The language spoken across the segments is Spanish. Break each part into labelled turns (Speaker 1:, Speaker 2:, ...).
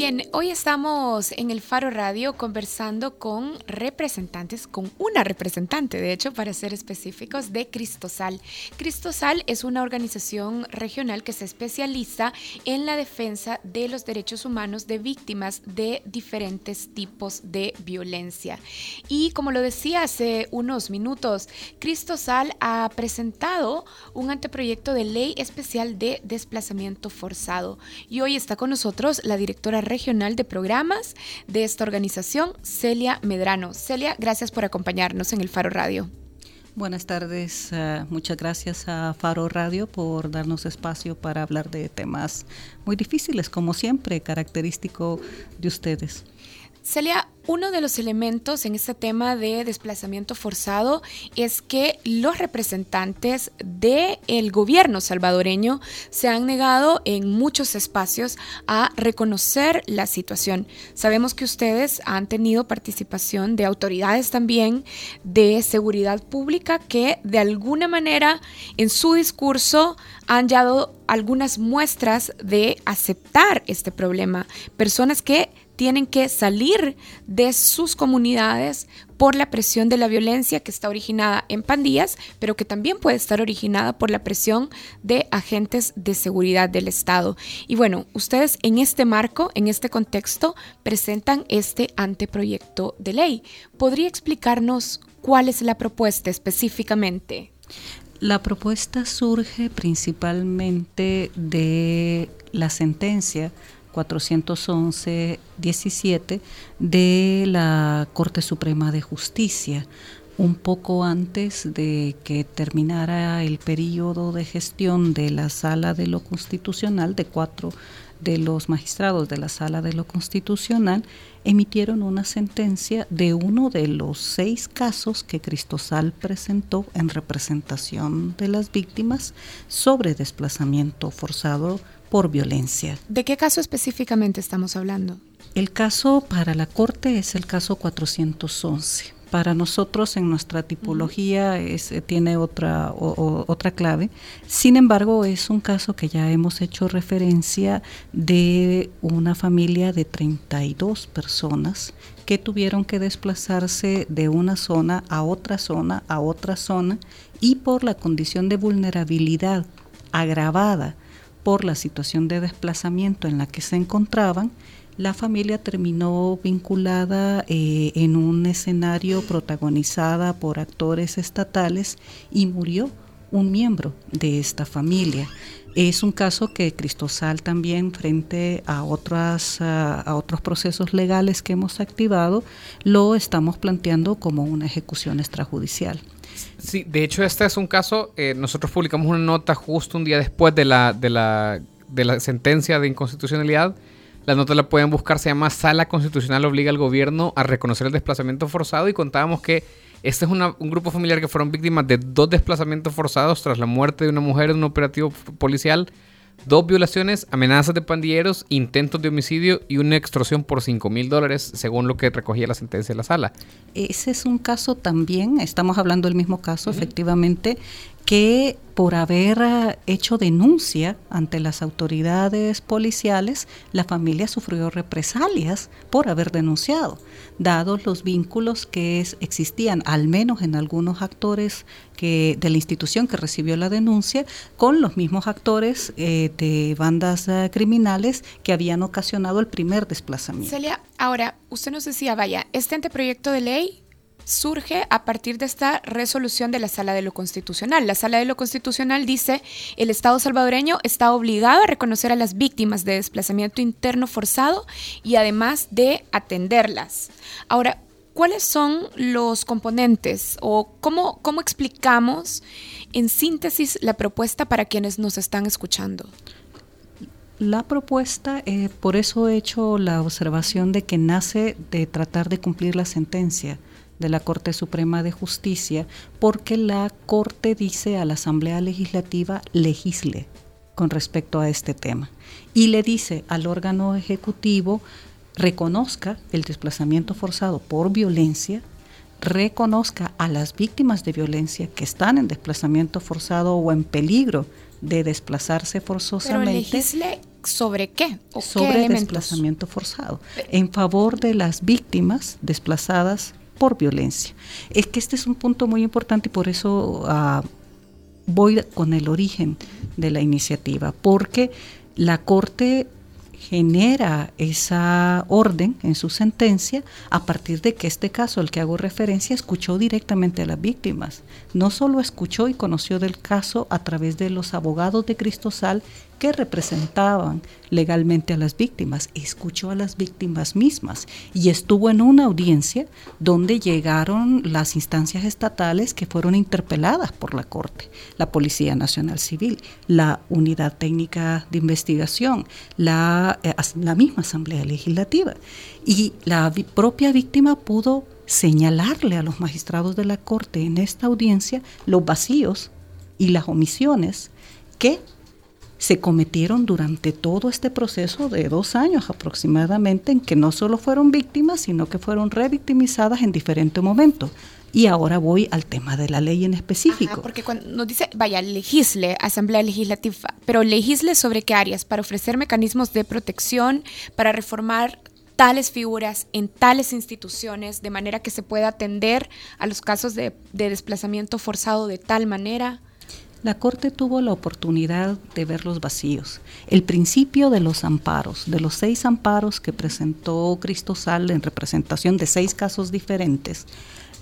Speaker 1: Bien, hoy estamos en el Faro Radio conversando con representantes, con una representante, de hecho, para ser específicos, de Cristosal. Cristosal es una organización regional que se especializa en la defensa de los derechos humanos de víctimas de diferentes tipos de violencia. Y como lo decía hace unos minutos, Cristosal ha presentado un anteproyecto de ley especial de desplazamiento forzado. Y hoy está con nosotros la directora regional de programas de esta organización, Celia Medrano. Celia, gracias por acompañarnos en el Faro Radio.
Speaker 2: Buenas tardes, uh, muchas gracias a Faro Radio por darnos espacio para hablar de temas muy difíciles, como siempre, característico de ustedes.
Speaker 1: Celia, uno de los elementos en este tema de desplazamiento forzado es que los representantes del gobierno salvadoreño se han negado en muchos espacios a reconocer la situación. Sabemos que ustedes han tenido participación de autoridades también de seguridad pública que de alguna manera en su discurso han dado algunas muestras de aceptar este problema. Personas que tienen que salir de sus comunidades por la presión de la violencia que está originada en pandillas, pero que también puede estar originada por la presión de agentes de seguridad del Estado. Y bueno, ustedes en este marco, en este contexto, presentan este anteproyecto de ley. ¿Podría explicarnos cuál es la propuesta específicamente?
Speaker 2: La propuesta surge principalmente de la sentencia 411-17 de la Corte Suprema de Justicia, un poco antes de que terminara el periodo de gestión de la Sala de lo Constitucional, de cuatro de los magistrados de la Sala de lo Constitucional, emitieron una sentencia de uno de los seis casos que Cristosal presentó en representación de las víctimas sobre desplazamiento forzado por violencia.
Speaker 1: ¿De qué caso específicamente estamos hablando?
Speaker 2: El caso para la Corte es el caso 411. Para nosotros en nuestra tipología es, eh, tiene otra, otra clave. Sin embargo, es un caso que ya hemos hecho referencia de una familia de 32 personas que tuvieron que desplazarse de una zona a otra zona, a otra zona, y por la condición de vulnerabilidad agravada por la situación de desplazamiento en la que se encontraban, la familia terminó vinculada eh, en un escenario protagonizada por actores estatales y murió un miembro de esta familia. Es un caso que Cristosal también frente a otros procesos legales que hemos activado lo estamos planteando como una ejecución extrajudicial.
Speaker 3: Sí, de hecho este es un caso, eh, nosotros publicamos una nota justo un día después de la, de la, de la sentencia de inconstitucionalidad. La nota la pueden buscar, se llama Sala Constitucional obliga al gobierno a reconocer el desplazamiento forzado y contábamos que este es un grupo familiar que fueron víctimas de dos desplazamientos forzados tras la muerte de una mujer en un operativo policial dos violaciones, amenazas de pandilleros, intentos de homicidio y una extorsión por 5 mil dólares, según lo que recogía la sentencia de la sala.
Speaker 2: Ese es un caso también, estamos hablando del mismo caso, efectivamente, que por haber ah, hecho denuncia ante las autoridades policiales, la familia sufrió represalias por haber denunciado, dados los vínculos que existían, al menos en algunos actores que, de la institución que recibió la denuncia, con los mismos actores eh, de bandas ah, criminales que habían ocasionado el primer desplazamiento.
Speaker 1: Celia, ahora, usted nos decía, vaya, este anteproyecto de ley surge a partir de esta resolución de la Sala de lo Constitucional. La Sala de lo Constitucional dice, el Estado salvadoreño está obligado a reconocer a las víctimas de desplazamiento interno forzado y además de atenderlas. Ahora, ¿cuáles son los componentes o cómo, cómo explicamos en síntesis la propuesta para quienes nos están escuchando?
Speaker 2: La propuesta, eh, por eso he hecho la observación de que nace de tratar de cumplir la sentencia de la Corte Suprema de Justicia, porque la Corte dice a la Asamblea Legislativa legisle con respecto a este tema y le dice al órgano ejecutivo reconozca el desplazamiento forzado por violencia, reconozca a las víctimas de violencia que están en desplazamiento forzado o en peligro de desplazarse forzosamente.
Speaker 1: Pero legisle sobre qué?
Speaker 2: ¿O sobre desplazamiento forzado, en favor de las víctimas desplazadas por violencia. Es que este es un punto muy importante y por eso uh, voy con el origen de la iniciativa, porque la Corte genera esa orden en su sentencia a partir de que este caso al que hago referencia escuchó directamente a las víctimas. No solo escuchó y conoció del caso a través de los abogados de Cristosal que representaban legalmente a las víctimas, escuchó a las víctimas mismas y estuvo en una audiencia donde llegaron las instancias estatales que fueron interpeladas por la Corte, la Policía Nacional Civil, la Unidad Técnica de Investigación, la, eh, la misma Asamblea Legislativa. Y la propia víctima pudo señalarle a los magistrados de la Corte en esta audiencia los vacíos y las omisiones que se cometieron durante todo este proceso de dos años aproximadamente, en que no solo fueron víctimas, sino que fueron revictimizadas en diferentes momentos. Y ahora voy al tema de la ley en específico.
Speaker 1: porque cuando nos dice, vaya, legisle, Asamblea Legislativa, pero legisle sobre qué áreas, para ofrecer mecanismos de protección, para reformar tales figuras en tales instituciones, de manera que se pueda atender a los casos de, de desplazamiento forzado de tal manera.
Speaker 2: La Corte tuvo la oportunidad de ver los vacíos. El principio de los amparos, de los seis amparos que presentó Cristosal en representación de seis casos diferentes,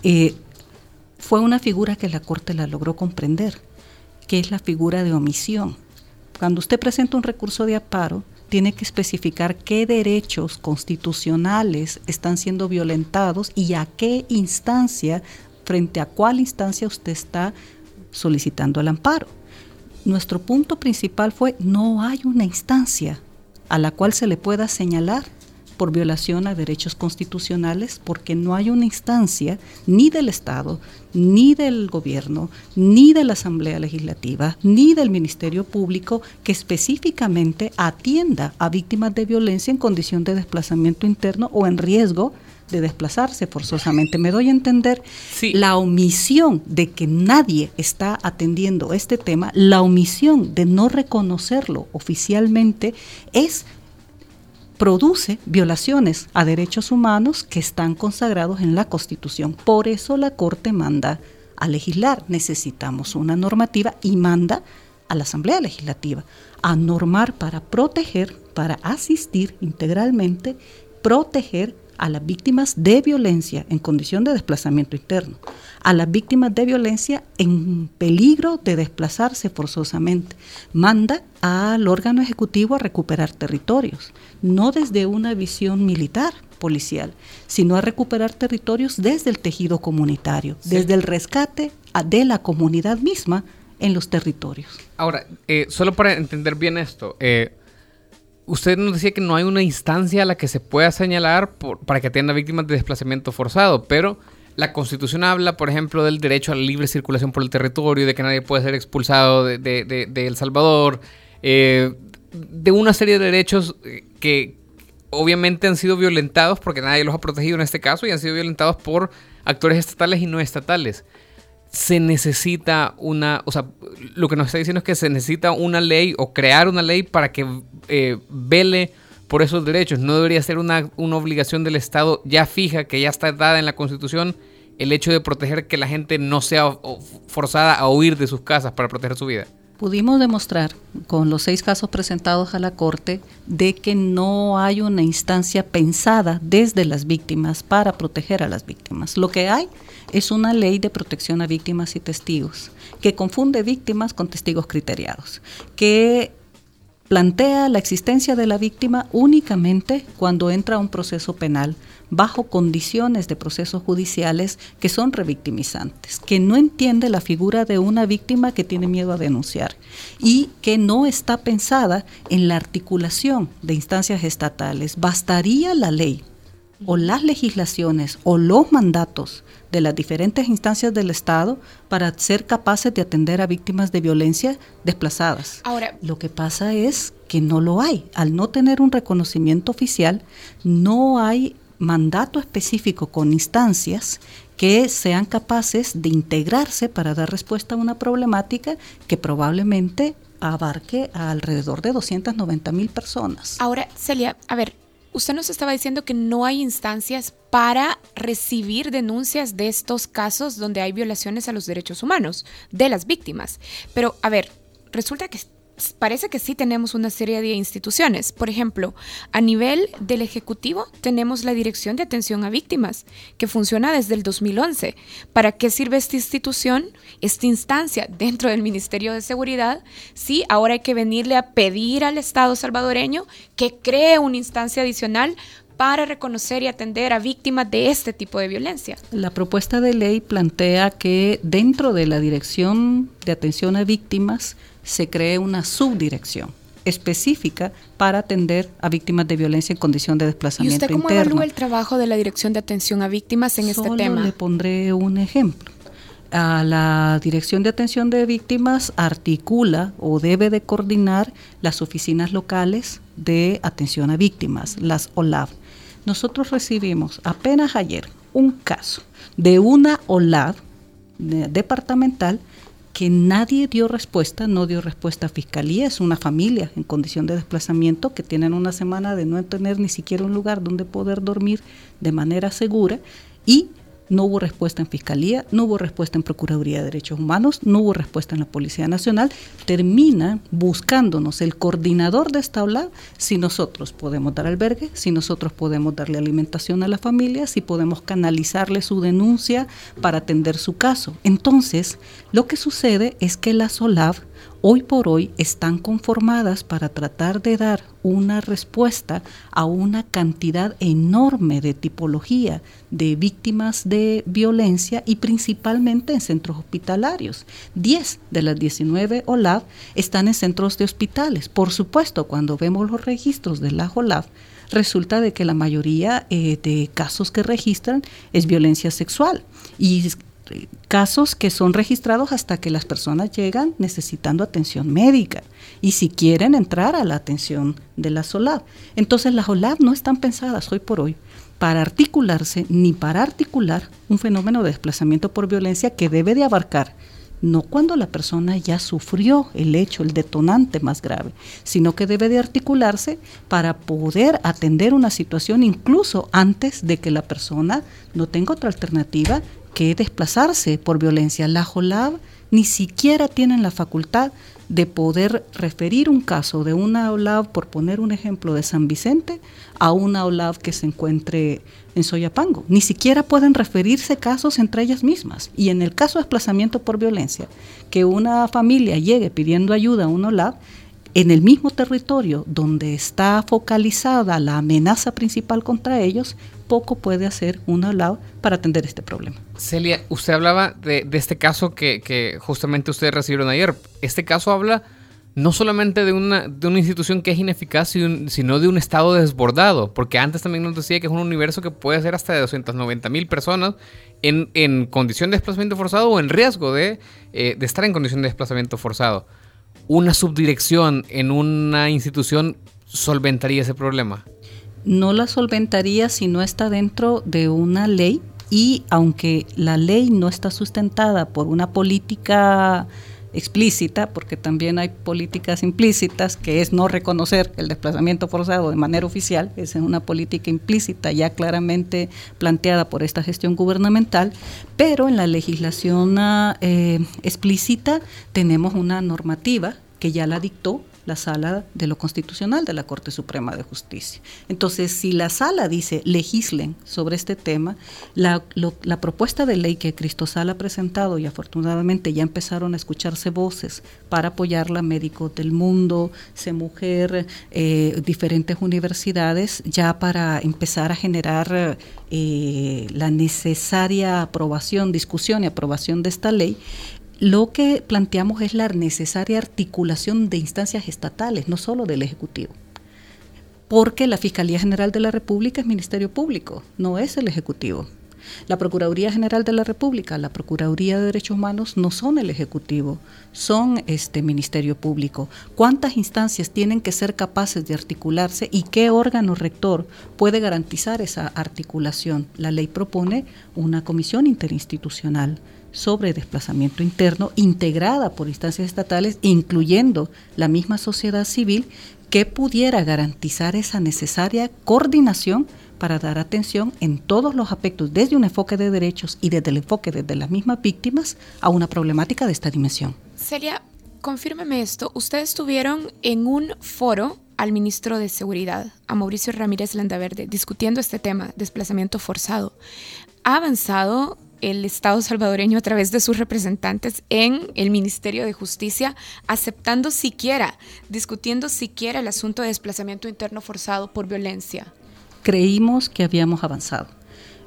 Speaker 2: eh, fue una figura que la Corte la logró comprender, que es la figura de omisión. Cuando usted presenta un recurso de amparo, tiene que especificar qué derechos constitucionales están siendo violentados y a qué instancia, frente a cuál instancia usted está solicitando el amparo. Nuestro punto principal fue no hay una instancia a la cual se le pueda señalar por violación a derechos constitucionales porque no hay una instancia ni del Estado, ni del gobierno, ni de la Asamblea Legislativa, ni del Ministerio Público que específicamente atienda a víctimas de violencia en condición de desplazamiento interno o en riesgo de desplazarse forzosamente. Me doy a entender la omisión de que nadie está atendiendo este tema, la omisión de no reconocerlo oficialmente es produce violaciones a derechos humanos que están consagrados en la Constitución. Por eso la Corte manda a legislar. Necesitamos una normativa y manda a la Asamblea Legislativa a normar para proteger, para asistir integralmente, proteger a las víctimas de violencia en condición de desplazamiento interno, a las víctimas de violencia en peligro de desplazarse forzosamente. Manda al órgano ejecutivo a recuperar territorios, no desde una visión militar policial, sino a recuperar territorios desde el tejido comunitario, desde el rescate de la comunidad misma en los territorios.
Speaker 3: Ahora, eh, solo para entender bien esto, eh, usted nos decía que no hay una instancia a la que se pueda señalar para que atienda víctimas de desplazamiento forzado, pero la Constitución habla, por ejemplo, del derecho a la libre circulación por el territorio, de que nadie puede ser expulsado de, El Salvador, eh, de una serie de derechos eh, que obviamente han sido violentados porque nadie los ha protegido en este caso y han sido violentados por actores estatales y no estatales se necesita una, o sea, lo que nos está diciendo es que se necesita una ley o crear una ley para que eh, vele por esos derechos. No debería ser una, una obligación del Estado ya fija, que ya está dada en la Constitución, el hecho de proteger que la gente no sea forzada a huir de sus casas para proteger su vida.
Speaker 2: Pudimos demostrar con los seis casos presentados a la Corte de que no hay una instancia pensada desde las víctimas para proteger a las víctimas. Lo que hay es una ley de protección a víctimas y testigos que confunde víctimas con testigos criteriados, que plantea la existencia de la víctima únicamente cuando entra un proceso penal bajo condiciones de procesos judiciales que son revictimizantes, que no entiende la figura de una víctima que tiene miedo a denunciar y que no está pensada en la articulación de instancias estatales. Bastaría la ley o las legislaciones o los mandatos de las diferentes instancias del Estado para ser capaces de atender a víctimas de violencia desplazadas. Ahora, lo que pasa es que no lo hay. Al no tener un reconocimiento oficial, no hay mandato específico con instancias que sean capaces de integrarse para dar respuesta a una problemática que probablemente abarque a alrededor de 290 mil personas.
Speaker 1: Ahora, Celia, a ver, usted nos estaba diciendo que no hay instancias para recibir denuncias de estos casos donde hay violaciones a los derechos humanos de las víctimas. Pero, a ver, resulta que parece que sí tenemos una serie de instituciones. Por ejemplo, a nivel del Ejecutivo tenemos la Dirección de Atención a Víctimas, que funciona desde el 2011. ¿Para qué sirve esta institución, esta instancia dentro del Ministerio de Seguridad? Sí, ahora hay que venirle a pedir al Estado salvadoreño que cree una instancia adicional para reconocer y atender a víctimas de este tipo de violencia.
Speaker 2: La propuesta de ley plantea que dentro de la Dirección de Atención a Víctimas se cree una subdirección específica para atender a víctimas de violencia en condición de desplazamiento
Speaker 1: interno. ¿Y usted cómo evalúa el trabajo de la Dirección de Atención a Víctimas en este tema?
Speaker 2: le pondré un ejemplo. A la Dirección de Atención de Víctimas articula o debe de coordinar las oficinas locales de atención a víctimas, las OLAV. Nosotros recibimos apenas ayer un caso de una OLAV departamental que nadie dio respuesta, no dio respuesta a Fiscalía, es una familia en condición de desplazamiento que tienen una semana de no tener ni siquiera un lugar donde poder dormir de manera segura y no hubo respuesta en Fiscalía, no hubo respuesta en Procuraduría de Derechos Humanos, no hubo respuesta en la Policía Nacional. Termina buscándonos el coordinador de esta ola si nosotros podemos dar albergue, si nosotros podemos darle alimentación a la familia, si podemos canalizarle su denuncia para atender su caso. Entonces, lo que sucede es que la SOLAV hoy por hoy están conformadas para tratar de dar una respuesta a una cantidad enorme de tipología de víctimas de violencia y principalmente en centros hospitalarios. 10 de las 19 OLAV están en centros de hospitales. Por supuesto, cuando vemos los registros de la OLAV, resulta de que la mayoría eh, de casos que registran es violencia sexual y casos que son registrados hasta que las personas llegan necesitando atención médica y si quieren entrar a la atención de la SOLAB. Entonces las OLAB no están pensadas hoy por hoy para articularse ni para articular un fenómeno de desplazamiento por violencia que debe de abarcar no cuando la persona ya sufrió el hecho, el detonante más grave, sino que debe de articularse para poder atender una situación incluso antes de que la persona no tenga otra alternativa que desplazarse por violencia. La JOLAB ni siquiera tienen la facultad de poder referir un caso de una OLAV, por poner un ejemplo de San Vicente, a una OLAV que se encuentre en Soyapango. Ni siquiera pueden referirse casos entre ellas mismas. Y en el caso de desplazamiento por violencia, que una familia llegue pidiendo ayuda a una OLAV, en el mismo territorio donde está focalizada la amenaza principal contra ellos, poco puede hacer una OLAV para atender este problema.
Speaker 3: Celia, usted hablaba de, este caso que, justamente ustedes recibieron ayer. Este caso habla no solamente de una, de una institución que es ineficaz, sino de un estado desbordado, porque antes también nos decía que es un universo que puede ser hasta de 290 mil personas en, en, condición de desplazamiento forzado o en riesgo de, eh, de estar en condición de desplazamiento forzado. ¿Una subdirección en una institución solventaría ese problema?
Speaker 2: No la solventaría si no está dentro de una ley y aunque la ley no está sustentada por una política explícita, porque también hay políticas implícitas, que es no reconocer el desplazamiento forzado de manera oficial, es una política implícita ya claramente planteada por esta gestión gubernamental, pero en la legislación eh, explícita tenemos una normativa que ya la dictó la sala de lo constitucional de la Corte Suprema de Justicia. Entonces, si la sala dice legislen sobre este tema, la, propuesta de ley que Cristosal ha presentado y afortunadamente ya empezaron a escucharse voces para apoyarla, médicos del mundo, Se Mujer, eh, diferentes universidades, ya para empezar a generar eh, la necesaria aprobación, discusión y aprobación de esta ley, lo que planteamos es la necesaria articulación de instancias estatales, no solo del Ejecutivo. Porque la Fiscalía General de la República es Ministerio Público, no es el Ejecutivo. La Procuraduría General de la República, la Procuraduría de Derechos Humanos no son el Ejecutivo, son este Ministerio Público. ¿Cuántas instancias tienen que ser capaces de articularse y qué órgano rector puede garantizar esa articulación? La ley propone una comisión interinstitucional sobre desplazamiento interno integrada por instancias estatales, incluyendo la misma sociedad civil, que pudiera garantizar esa necesaria coordinación para dar atención en todos los aspectos, desde un enfoque de derechos y desde el enfoque desde las mismas víctimas, a una problemática de esta dimensión.
Speaker 1: Celia, confírmeme esto. Ustedes tuvieron en un foro al ministro de Seguridad, a Mauricio Ramírez Landaverde, discutiendo este tema, desplazamiento forzado. ¿Ha avanzado el Estado salvadoreño a través de sus representantes en el Ministerio de Justicia, aceptando siquiera, discutiendo siquiera el asunto de desplazamiento interno forzado por violencia?
Speaker 2: Creímos que habíamos avanzado.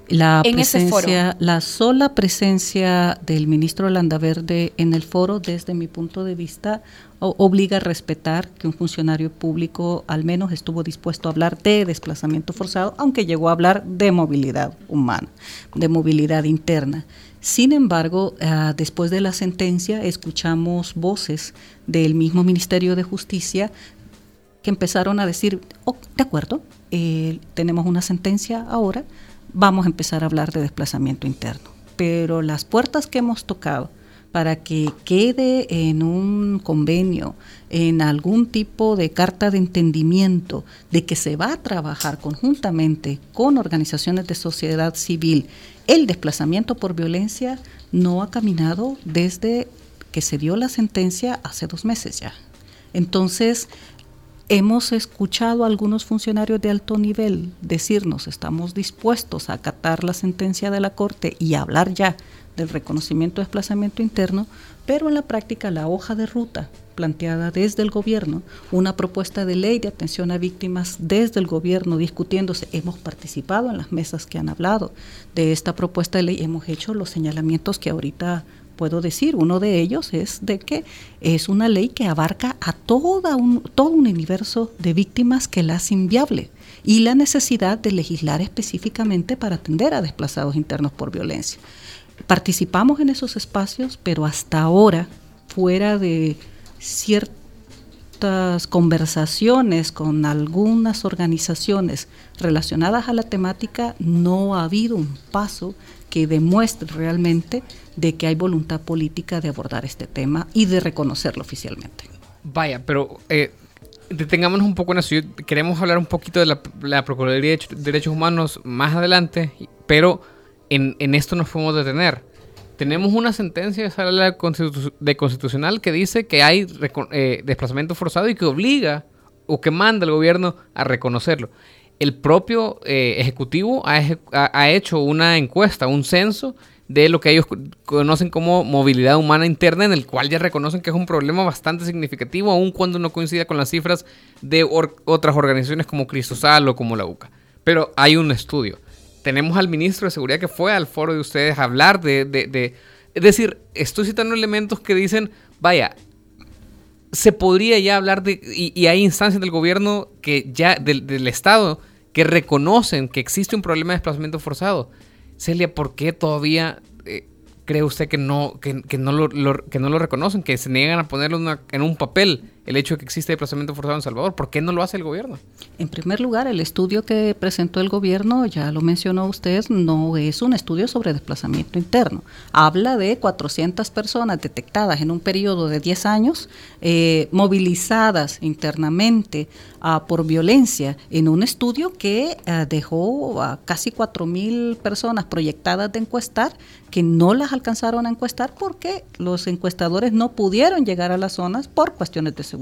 Speaker 2: La presencia, la sola presencia del ministro Landaverde en el foro, desde mi punto de vista, obliga a respetar que un funcionario público al menos estuvo dispuesto a hablar de desplazamiento forzado, aunque llegó a hablar de movilidad humana, de movilidad interna. Sin embargo, ah, después de la sentencia, escuchamos voces del mismo Ministerio de Justicia que empezaron a decir, oh, de acuerdo, eh, tenemos una sentencia ahora, vamos a empezar a hablar de desplazamiento interno. Pero las puertas que hemos tocado para que quede en un convenio, en algún tipo de carta de entendimiento de que se va a trabajar conjuntamente con organizaciones de sociedad civil, el desplazamiento por violencia no ha caminado desde que se dio la sentencia hace dos meses ya. Entonces, Hemos escuchado a algunos funcionarios de alto nivel decirnos estamos dispuestos a acatar la sentencia de la Corte y hablar ya del reconocimiento de desplazamiento interno, pero en la práctica la hoja de ruta planteada desde el gobierno, una propuesta de ley de atención a víctimas desde el gobierno discutiéndose, hemos participado en las mesas que han hablado de esta propuesta de ley, hemos hecho los señalamientos que ahorita puedo decir. Uno de ellos es de que es una ley que abarca a un, todo un universo de víctimas que la hace inviable y la necesidad de legislar específicamente para atender a desplazados internos por violencia. Participamos en esos espacios, pero hasta ahora, fuera de ciertas conversaciones con algunas organizaciones relacionadas a la temática, no ha habido un paso que demuestre realmente de que hay voluntad política de abordar este tema y de reconocerlo oficialmente.
Speaker 3: Vaya, pero eh, detengámonos un poco en eso. queremos hablar un poquito de la, Procuraduría de Derechos Humanos más adelante, pero en, esto nos podemos detener. Tenemos una sentencia de sala constitucional que dice que hay eh, desplazamiento forzado y que obliga o que manda al gobierno a reconocerlo. El propio eh, Ejecutivo ha, ha, hecho una encuesta, un censo de lo que ellos conocen como movilidad humana interna, en el cual ya reconocen que es un problema bastante significativo, aun cuando no coincida con las cifras de otras organizaciones como Cristosal o como la UCA. Pero hay un estudio. Tenemos al ministro de Seguridad que fue al foro de ustedes a hablar de... es decir, estoy citando elementos que dicen, vaya, se podría ya hablar de... Y, hay instancias del gobierno que ya, del, del Estado, que reconocen que existe un problema de desplazamiento forzado. Celia, ¿por qué todavía eh, cree usted que no, que, no lo, que no lo reconocen, que se niegan a ponerlo en un papel el hecho de que existe desplazamiento forzado en Salvador? ¿Por qué no lo hace el gobierno?
Speaker 2: En primer lugar, el estudio que presentó el gobierno, ya lo mencionó usted, no es un estudio sobre desplazamiento interno. Habla de 400 personas detectadas en un periodo de 10 años, eh, movilizadas internamente ah, por violencia, en un estudio que ah, dejó a casi 4.000 personas proyectadas de encuestar, que no las alcanzaron a encuestar porque los encuestadores no pudieron llegar a las zonas por cuestiones de seguridad.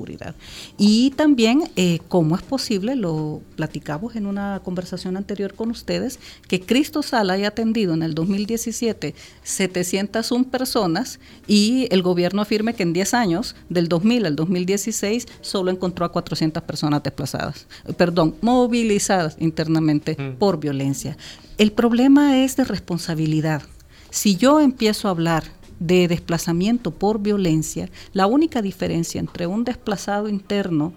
Speaker 2: Y también eh, cómo es posible, lo platicamos en una conversación anterior con ustedes, que Cristo Sala haya atendido en el 2017 701 personas y el gobierno afirme que en 10 años, del 2000 al 2016, solo encontró a 400 personas desplazadas, perdón, movilizadas internamente mm. por violencia. El problema es de responsabilidad. Si yo empiezo a hablar de desplazamiento por violencia, la única diferencia entre un desplazado interno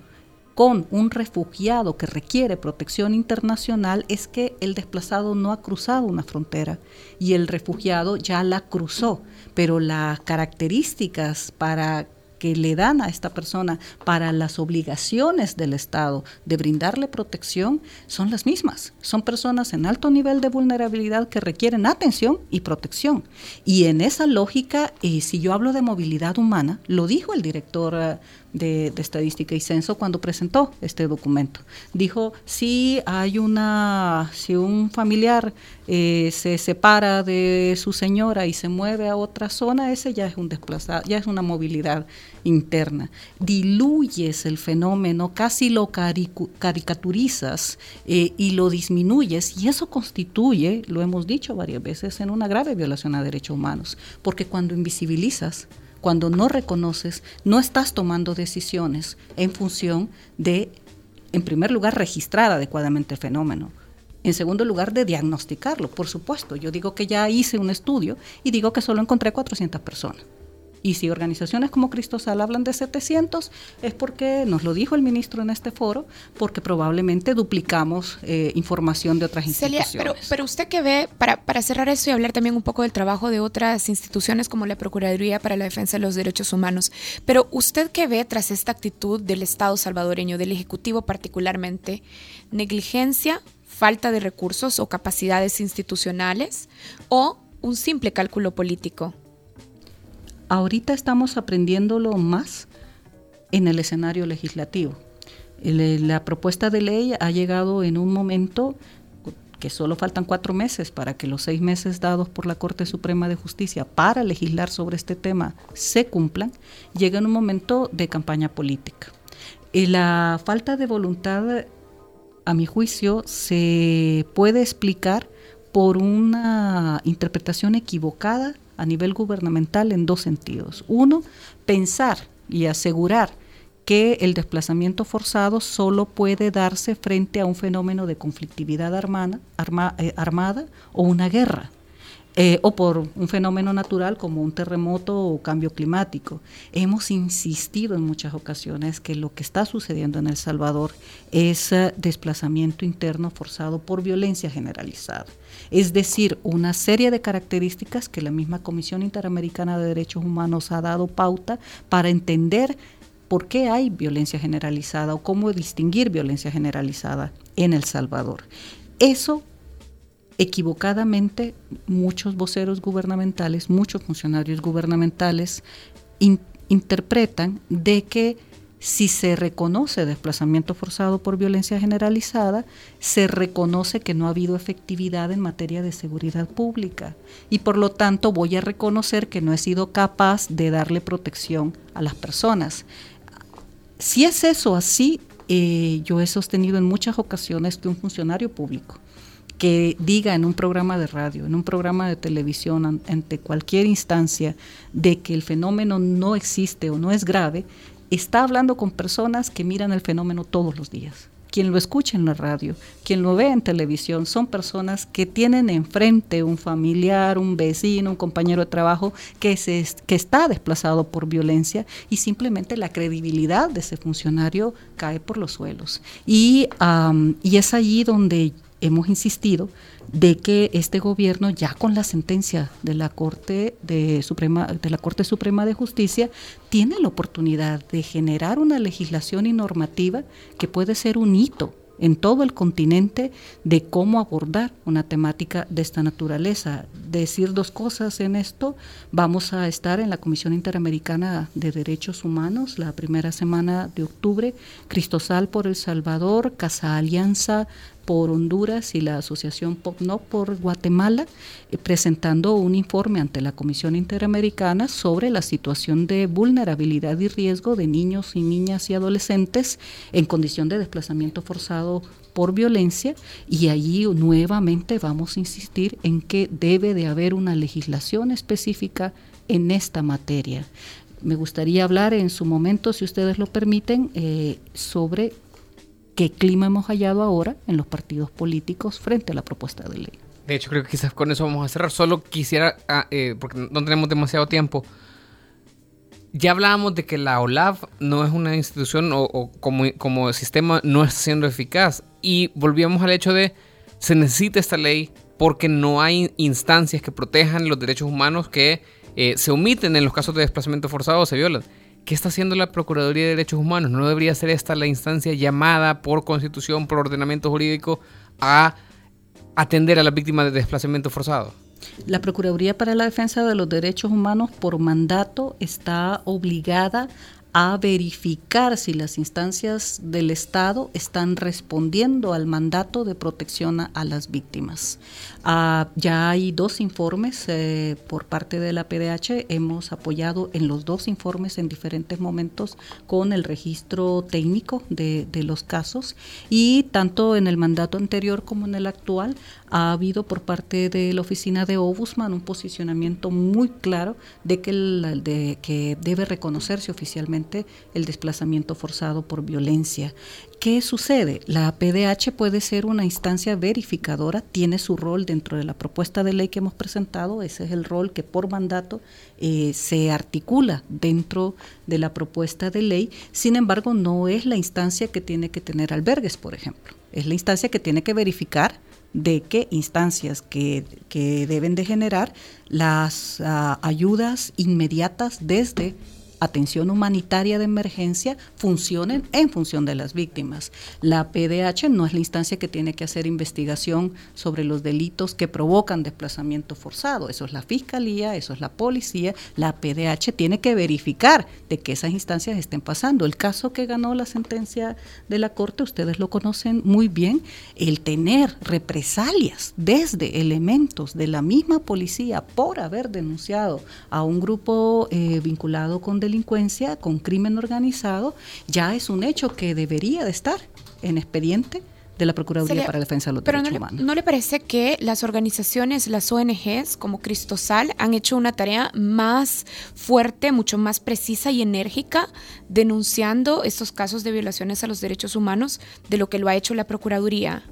Speaker 2: con un refugiado que requiere protección internacional es que el desplazado no ha cruzado una frontera y el refugiado ya la cruzó, pero las características para que le dan a esta persona para las obligaciones del Estado de brindarle protección son las mismas. Son personas en alto nivel de vulnerabilidad que requieren atención y protección. Y en esa lógica, y si yo hablo de movilidad humana, lo dijo el director eh, de, Estadística y Censo cuando presentó este documento. Dijo, si hay una, si un familiar eh, se separa de su señora y se mueve a otra zona, ese ya es un desplazado, ya es una movilidad interna. Diluyes el fenómeno, casi lo caricaturizas eh, y lo disminuyes y eso constituye, lo hemos dicho varias veces, en una grave violación a derechos humanos, porque cuando invisibilizas, cuando no reconoces, no estás tomando decisiones en función de, en primer lugar, registrar adecuadamente el fenómeno. En segundo lugar, de diagnosticarlo, por supuesto. Yo digo que ya hice un estudio y digo que solo encontré 400 personas. Y si organizaciones como Cristosal hablan de 700, es porque, nos lo dijo el ministro en este foro, porque probablemente duplicamos eh, información de otras instituciones.
Speaker 1: Celia, pero, usted que ve, para, para cerrar eso y hablar también un poco del trabajo de otras instituciones como la Procuraduría para la Defensa de los Derechos Humanos, pero usted que ve tras esta actitud del Estado salvadoreño, del Ejecutivo particularmente, negligencia, falta de recursos o capacidades institucionales o un simple cálculo político.
Speaker 2: Ahorita estamos aprendiéndolo más en el escenario legislativo. La propuesta de ley ha llegado en un momento que solo faltan cuatro meses para que los seis meses dados por la Corte Suprema de Justicia para legislar sobre este tema se cumplan, llega en un momento de campaña política. Y la falta de voluntad, a mi juicio, se puede explicar por una interpretación equivocada a nivel gubernamental en dos sentidos. Uno, pensar y asegurar que el desplazamiento forzado solo puede darse frente a un fenómeno de conflictividad armada, eh, armada o una guerra. Eh, o por un fenómeno natural como un terremoto o cambio climático. Hemos insistido en muchas ocasiones que lo que está sucediendo en El Salvador es eh, desplazamiento interno forzado por violencia generalizada. Es decir, una serie de características que la misma Comisión Interamericana de Derechos Humanos ha dado pauta para entender por qué hay violencia generalizada o cómo distinguir violencia generalizada en El Salvador. Eso equivocadamente muchos voceros gubernamentales, muchos funcionarios gubernamentales interpretan de que si se reconoce desplazamiento forzado por violencia generalizada, se reconoce que no ha habido efectividad en materia de seguridad pública y por lo tanto voy a reconocer que no he sido capaz de darle protección a las personas. Si es eso así, eh, yo he sostenido en muchas ocasiones que un funcionario público que diga en un programa de radio, en un programa de televisión, ante cualquier instancia, de que el fenómeno no existe o no es grave, está hablando con personas que miran el fenómeno todos los días. Quien lo escucha en la radio, quien lo ve en televisión, son personas que tienen enfrente un familiar, un vecino, un compañero de trabajo que, se, que está desplazado por violencia y simplemente la credibilidad de ese funcionario cae por los suelos. Y, y es allí donde hemos insistido de que este gobierno ya con la sentencia de la Corte de Suprema de la Corte Suprema de Justicia tiene la oportunidad de generar una legislación y normativa que puede ser un hito en todo el continente de cómo abordar una temática de esta naturaleza. Decir dos cosas en esto, vamos a estar en la Comisión Interamericana de Derechos Humanos la primera semana de octubre, Cristosal por El Salvador, Casa Alianza por Honduras y la Asociación POPNO por Guatemala, eh, presentando un informe ante la Comisión Interamericana sobre la situación de vulnerabilidad y riesgo de niños y niñas y adolescentes en condición de desplazamiento forzado por violencia y allí nuevamente vamos a insistir en que debe de haber una legislación específica en esta materia. Me gustaría hablar en su momento, si ustedes lo permiten, eh, sobre qué clima hemos hallado ahora en los partidos políticos frente a la propuesta de ley.
Speaker 3: De hecho, creo que quizás con eso vamos a cerrar. Solo quisiera, ah, eh, porque no tenemos demasiado tiempo, ya hablábamos de que la OLAF no es una institución o, como, como, sistema no está siendo eficaz. Y volvíamos al hecho de se necesita esta ley porque no hay instancias que protejan los derechos humanos que eh, se omiten en los casos de desplazamiento forzado o se violan. ¿Qué está haciendo la Procuraduría de Derechos Humanos? ¿No debería ser esta la instancia llamada por constitución, por ordenamiento jurídico, a atender a las víctimas de desplazamiento forzado?
Speaker 2: La Procuraduría para la Defensa de los Derechos Humanos por mandato está obligada a verificar si las instancias del Estado están respondiendo al mandato de protección a, las víctimas. Ah, ya hay dos informes eh, por parte de la PDH, hemos apoyado en los dos informes en diferentes momentos con el registro técnico de, de los casos y tanto en el mandato anterior como en el actual ha habido por parte de la oficina de Obusman un posicionamiento muy claro de que, de que debe reconocerse oficialmente el desplazamiento forzado por violencia. ¿Qué sucede? La PDH puede ser una instancia verificadora, tiene su rol dentro de la propuesta de ley que hemos presentado, ese es el rol que por mandato eh, se articula dentro de la propuesta de ley, sin embargo no es la instancia que tiene que tener albergues, por ejemplo, es la instancia que tiene que verificar de qué instancias que, deben de generar las ah, ayudas inmediatas desde atención humanitaria de emergencia funcionen en función de las víctimas. La PDH no es la instancia que tiene que hacer investigación sobre los delitos que provocan desplazamiento forzado. Eso es la Fiscalía, eso es la Policía. La PDH tiene que verificar de que esas instancias estén pasando. El caso que ganó la sentencia de la Corte, ustedes lo conocen muy bien, el tener represalias desde elementos de la misma policía por haber denunciado a un grupo eh, vinculado con delitos delincuencia, con crimen organizado, ya es un hecho que debería de estar en expediente de la Procuraduría para la Defensa de los Derechos Humanos.
Speaker 1: ¿No le parece que las organizaciones, las ONGs como Cristosal, han hecho una tarea más fuerte, mucho más precisa y enérgica denunciando estos casos de violaciones a los derechos humanos de lo que lo ha hecho la Procuraduría?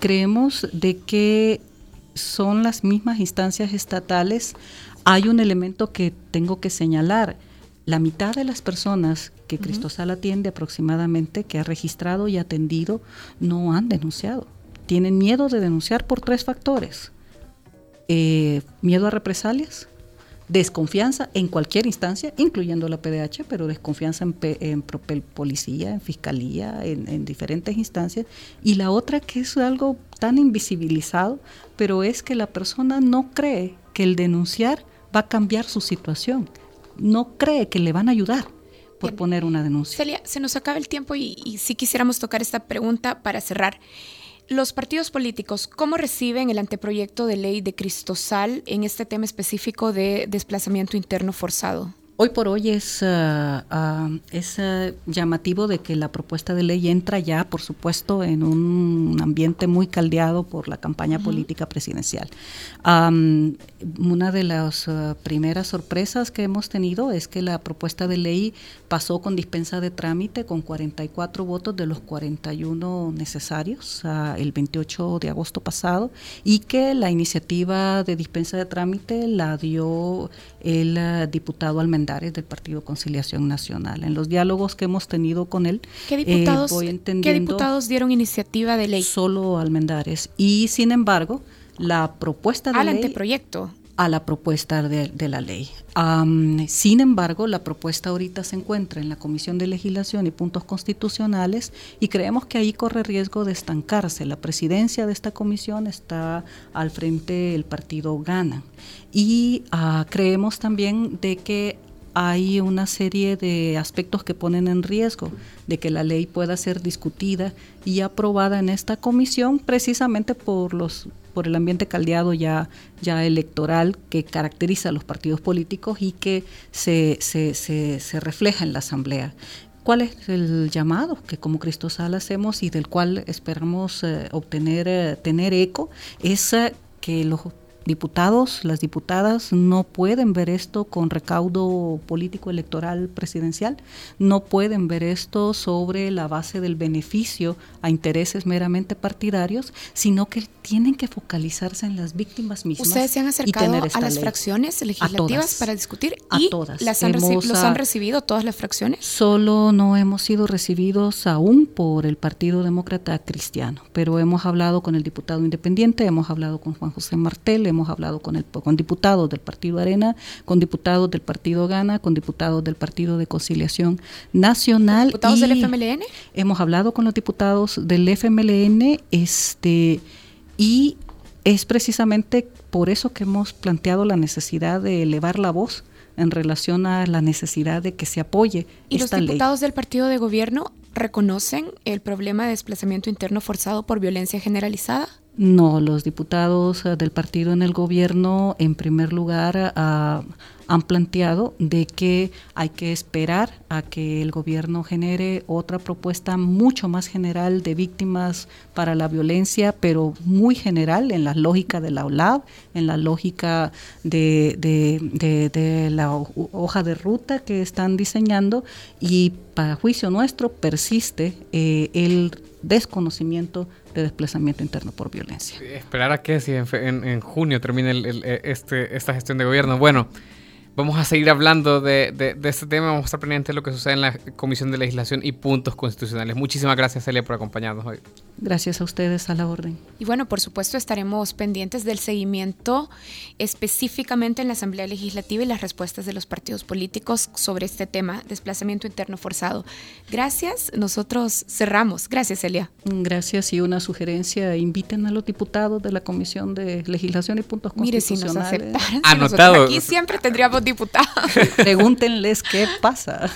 Speaker 2: Creemos de que son las mismas instancias estatales. Hay un elemento que tengo que señalar la mitad de las personas que Cristosal atiende aproximadamente, que ha registrado y atendido, no han denunciado. Tienen miedo de denunciar por tres factores. Eh, miedo a represalias, desconfianza en cualquier instancia, incluyendo la PDH, pero desconfianza en, policía, en fiscalía, en, en, diferentes instancias. Y la otra que es algo tan invisibilizado, pero es que la persona no cree que el denunciar va a cambiar su situación no cree que le van a ayudar por poner una denuncia.
Speaker 1: Celia, se nos acaba el tiempo y, si quisiéramos tocar esta pregunta para cerrar. Los partidos políticos, ¿cómo reciben el anteproyecto de ley de Cristosal en este tema específico de desplazamiento interno forzado?
Speaker 2: Hoy por hoy es, ah, ah, es ah, llamativo de que la propuesta de ley entra ya, por supuesto, en un ambiente muy caldeado por la campaña política presidencial. Una de las primeras sorpresas que hemos tenido es que la propuesta de ley pasó con dispensa de trámite con 44 votos de los 41 necesarios el 28 de agosto pasado y que la iniciativa de dispensa de trámite la dio el diputado Almendares del Partido Conciliación Nacional. En los diálogos que hemos tenido con él,
Speaker 1: ¿qué eh, diputados, ¿qué diputados dieron iniciativa de ley?
Speaker 2: Solo Almendares. Y sin embargo, la propuesta de
Speaker 1: Al
Speaker 2: ley...
Speaker 1: anteproyecto
Speaker 2: a la propuesta de, la ley. sin embargo, la propuesta ahorita se encuentra en la Comisión de Legislación y Puntos Constitucionales y creemos que ahí corre riesgo de estancarse. La presidencia de esta comisión está al frente del partido Gana y ah, creemos también de que hay una serie de aspectos que ponen en riesgo de que la ley pueda ser discutida y aprobada en esta comisión precisamente por los por el ambiente caldeado ya, ya electoral que caracteriza a los partidos políticos y que se, se, se, refleja en la Asamblea. ¿Cuál es el llamado que como Cristosal hacemos y del cual esperamos eh, obtener, eh, tener eco? Es eh, que los diputados, las diputadas no pueden ver esto con recaudo político electoral presidencial, no pueden ver esto sobre la base del beneficio a intereses meramente partidarios, sino que tienen que focalizarse en las víctimas mismas.
Speaker 1: Ustedes se han acercado a las fracciones legislativas para discutir y todas. Las han ¿Los han recibido todas las fracciones?
Speaker 2: Solo no hemos sido recibidos aún por el Partido Demócrata Cristiano, pero hemos hablado con el diputado independiente, hemos hablado con Juan José Martel, hemos hablado con, el, con diputados del Partido Arena, con diputados del Partido Gana, con diputados del Partido de Conciliación Nacional.
Speaker 1: ¿Diputados del FMLN?
Speaker 2: Hemos hablado con los diputados del FMLN este, y es precisamente por eso que hemos planteado la necesidad de elevar la voz en relación a la necesidad de que se apoye
Speaker 1: ¿Y los diputados del partido de gobierno reconocen el problema de desplazamiento interno forzado por violencia generalizada?
Speaker 2: No, los diputados eh, del partido en el gobierno, en primer lugar, ah, han planteado de que hay que esperar a que el gobierno genere otra propuesta mucho más general de víctimas para la violencia, pero muy general en la lógica de la OLAB, en la lógica de, de, la hoja de ruta que están diseñando. Y para juicio nuestro persiste eh, el desconocimiento de desplazamiento interno por violencia.
Speaker 3: Esperar a que si en, junio termine este, esta gestión de gobierno. Bueno, Vamos a seguir hablando de, de, este tema, vamos a estar pendientes de lo que sucede en la Comisión de Legislación y puntos constitucionales. Muchísimas gracias, Celia, por acompañarnos hoy.
Speaker 2: Gracias a ustedes, a la orden.
Speaker 1: Y bueno, por supuesto, estaremos pendientes del seguimiento específicamente en la Asamblea Legislativa y las respuestas de los partidos políticos sobre este tema, desplazamiento interno forzado. Gracias, nosotros cerramos. Gracias, Celia.
Speaker 2: Gracias y una sugerencia, inviten a los diputados de la Comisión de Legislación y puntos constitucionales. Mire, si nos aceptaran,
Speaker 3: Anotado.
Speaker 1: aquí siempre tendríamos diputados.
Speaker 2: Pregúntenles qué pasa.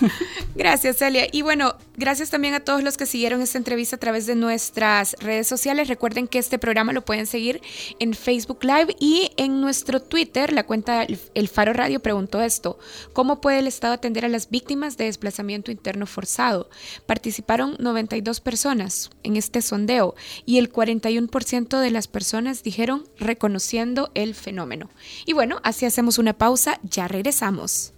Speaker 1: Gracias, Celia. Y bueno, gracias también a todos los que siguieron esta entrevista a través de nuestras redes sociales. Recuerden que este programa lo pueden seguir en Facebook Live y en nuestro Twitter, la cuenta El Faro Radio preguntó esto. ¿Cómo puede el Estado atender a las víctimas de desplazamiento interno forzado? Participaron 92 personas en este sondeo y el 41% de las personas dijeron reconociendo el fenómeno. Y bueno, así hacemos una pausa, ya regresamos.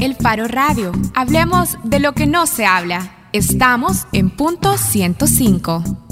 Speaker 1: El Faro Radio. Hablemos de lo que no se habla. Estamos en punto 105.